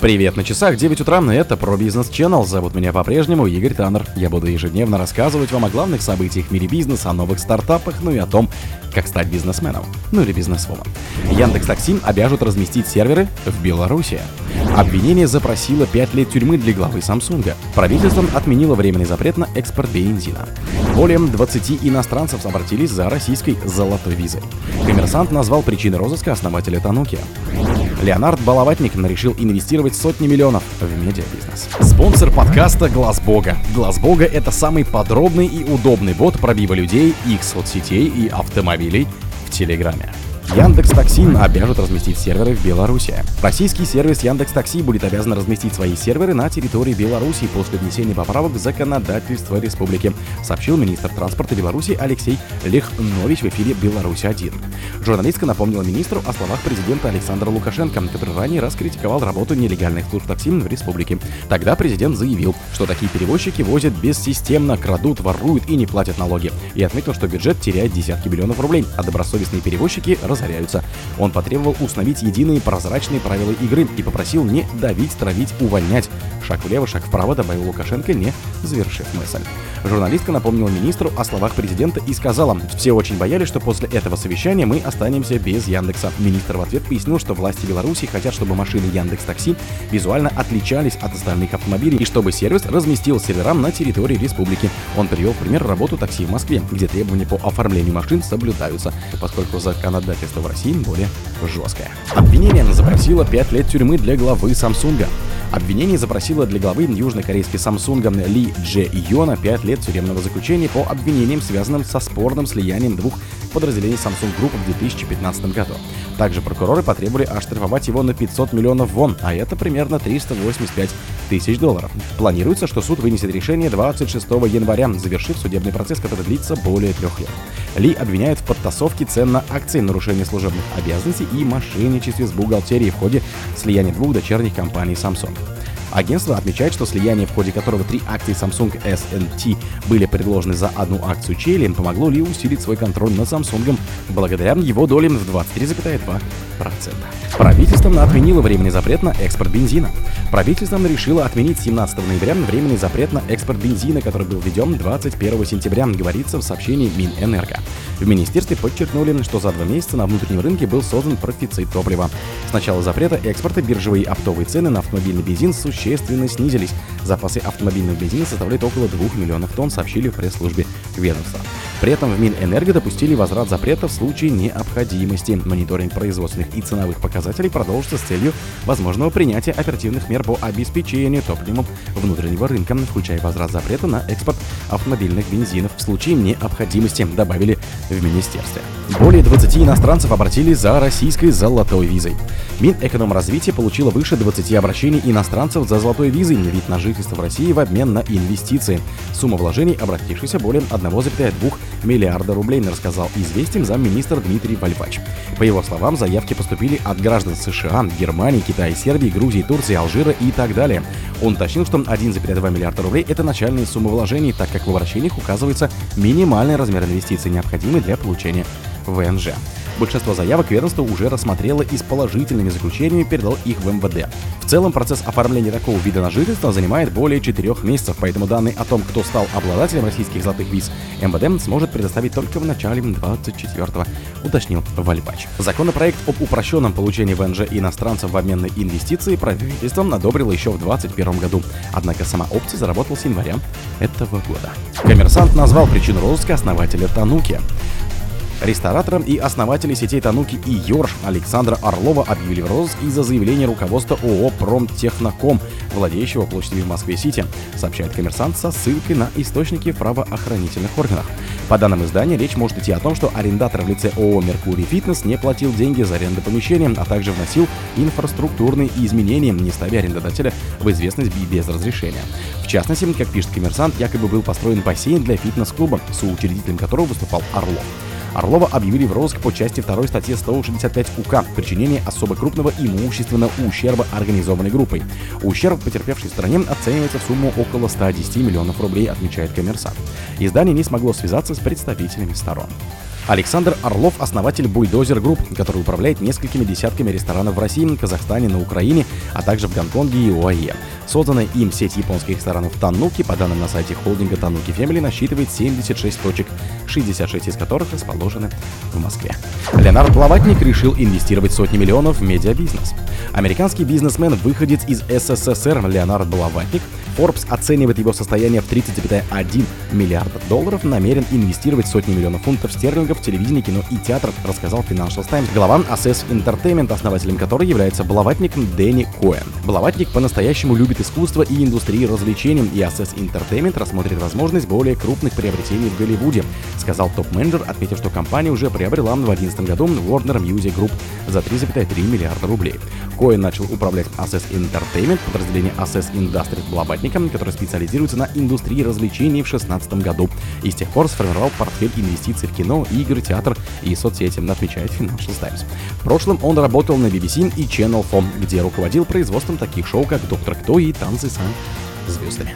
Привет на часах, 9 утра, это про бизнес Channel. Зовут меня по-прежнему Игорь Таннер. Я буду ежедневно рассказывать вам о главных событиях в мире бизнеса, о новых стартапах, ну и о том, как стать бизнесменом, ну или бизнесвумен. Яндекс Такси обяжут разместить серверы в Беларуси. Обвинение запросило 5 лет тюрьмы для главы Samsung. Правительство отменило временный запрет на экспорт бензина. Более 20 иностранцев обратились за российской золотой визой. Коммерсант назвал причины розыска основателя Тануки. Леонард Баловатник решил инвестировать сотни миллионов в медиабизнес. Спонсор подкаста Глаз Бога. Глаз Бога это самый подробный и удобный бот пробива людей, их соцсетей и автомобилей в Телеграме. Яндекс Такси обяжут разместить серверы в Беларуси. Российский сервис Яндекс Такси будет обязан разместить свои серверы на территории Беларуси после внесения поправок в законодательство республики, сообщил министр транспорта Беларуси Алексей Лехнович в эфире «Беларусь-1». Журналистка напомнила министру о словах президента Александра Лукашенко, который ранее раскритиковал работу нелегальных служб такси в республике. Тогда президент заявил, что такие перевозчики возят бессистемно, крадут, воруют и не платят налоги. И отметил, что бюджет теряет десятки миллионов рублей, а добросовестные перевозчики раз разоряются. Он потребовал установить единые прозрачные правила игры и попросил не давить, травить, увольнять. Шаг влево, шаг вправо, добавил Лукашенко, не завершив мысль. Журналистка напомнила министру о словах президента и сказала, все очень боялись, что после этого совещания мы останемся без Яндекса. Министр в ответ пояснил, что власти Беларуси хотят, чтобы машины Яндекс Такси визуально отличались от остальных автомобилей и чтобы сервис разместил серверам на территории республики. Он привел пример работу такси в Москве, где требования по оформлению машин соблюдаются, поскольку законодательство законодательство в России более жесткое. Обвинение запросило 5 лет тюрьмы для главы Samsung. Обвинение запросило для главы южнокорейской Samsung Ли Дже Йона 5 лет тюремного заключения по обвинениям, связанным со спорным слиянием двух подразделений Samsung Group в 2015 году. Также прокуроры потребовали оштрафовать его на 500 миллионов вон, а это примерно 385 тысяч долларов. Планируется, что суд вынесет решение 26 января, завершив судебный процесс, который длится более трех лет. Ли обвиняют в подтасовке цен на акции, нарушении служебных обязанностей и мошенничестве с бухгалтерией в ходе слияния двух дочерних компаний Samsung. Агентство отмечает, что слияние, в ходе которого три акции Samsung SNT были предложены за одну акцию Чейли, помогло Ли усилить свой контроль над Samsung благодаря его долям в 23,2%. Правительством отменило временный запрет на экспорт бензина. Правительство решило отменить 17 ноября временный запрет на экспорт бензина, который был введен 21 сентября, говорится в сообщении Минэнерго. В министерстве подчеркнули, что за два месяца на внутреннем рынке был создан профицит топлива. С начала запрета экспорта биржевые оптовые цены на автомобильный бензин существенно снизились. Запасы автомобильного бензина составляют около 2 миллионов тонн, сообщили в пресс-службе ведомства. При этом в Минэнерго допустили возврат запрета в случае необходимости. Мониторинг производственных и ценовых показателей продолжится с целью возможного принятия оперативных мер по обеспечению топливом внутреннего рынка, включая возврат запрета на экспорт автомобильных бензинов в случае необходимости, добавили в министерстве. Более 20 иностранцев обратились за российской золотой визой. Минэкономразвитие получило выше 20 обращений иностранцев за золотой визой на вид на жительство в России в обмен на инвестиции. Сумма вложений, обратившихся более 1,2 миллиарда рублей, рассказал известен замминистра Дмитрий Вальвач. По его словам, заявки поступили от граждан США, Германии, Китая, Сербии, Грузии, Турции, Алжира и так далее. Он уточнил, что 1,2 миллиарда рублей – это начальные суммы вложений, так как в обращениях указывается минимальный размер инвестиций, необходимый для получения ВНЖ. Большинство заявок ведомство уже рассмотрело и с положительными заключениями передал их в МВД. В целом процесс оформления такого вида на жительство занимает более 4 месяцев, поэтому данные о том, кто стал обладателем российских золотых виз, МВД сможет предоставить только в начале 24-го, уточнил Вальбач. Законопроект об упрощенном получении ВНЖ иностранцев в обмен на инвестиции правительством одобрило еще в 2021 году, однако сама опция заработала с января этого года. Коммерсант назвал причину розыска основателя Тануки. Ресторатором и основателем сетей Тануки и Йорш Александра Орлова объявили в розыск из-за заявления руководства ООО «Промтехноком», владеющего площадью в Москве-Сити, сообщает коммерсант со ссылкой на источники в правоохранительных органах. По данным издания, речь может идти о том, что арендатор в лице ООО «Меркурий Фитнес» не платил деньги за аренду помещения, а также вносил инфраструктурные изменения, не ставя арендодателя в известность без разрешения. В частности, как пишет коммерсант, якобы был построен бассейн для фитнес-клуба, соучредителем которого выступал Орлов. Орлова объявили в розыск по части 2 статьи 165 УК «Причинение особо крупного имущественного ущерба организованной группой». Ущерб потерпевшей стороне оценивается в сумму около 110 миллионов рублей, отмечает коммерсант. Издание не смогло связаться с представителями сторон. Александр Орлов – основатель Bulldozer Group, который управляет несколькими десятками ресторанов в России, Казахстане, на Украине, а также в Гонконге и ОАЕ. Созданная им сеть японских ресторанов Тануки, по данным на сайте холдинга Тануки Family, насчитывает 76 точек, 66 из которых расположены в Москве. Леонард Блаватник решил инвестировать сотни миллионов в медиабизнес. Американский бизнесмен, выходец из СССР Леонард Блаватник – Forbes оценивает его состояние в 30,1 миллиарда долларов, намерен инвестировать сотни миллионов фунтов стерлингов в телевидение, кино и театр, рассказал Financial Times глава Assess Entertainment, основателем которой является балаватником Дэнни Коэн. Балаватник по-настоящему любит искусство и индустрию развлечений, и Assess Entertainment рассмотрит возможность более крупных приобретений в Голливуде, сказал топ-менеджер, отметив, что компания уже приобрела в 2011 году Warner Music Group за 3,3 миллиарда рублей. Коэн начал управлять Assess Entertainment, подразделение Assess Industries Блаватника, которое специализируется на индустрии развлечений в 2016 году, и с тех пор сформировал портфель инвестиций в кино, игры, театр и соцсети, отмечает Financial Times. В прошлом он работал на BBC и Channel 4, где руководил производством таких шоу, как «Доктор Кто» и «Танцы с звездами».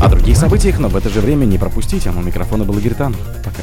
О других событиях, но в это же время не пропустите. У микрофона был Игорь Тан. Пока.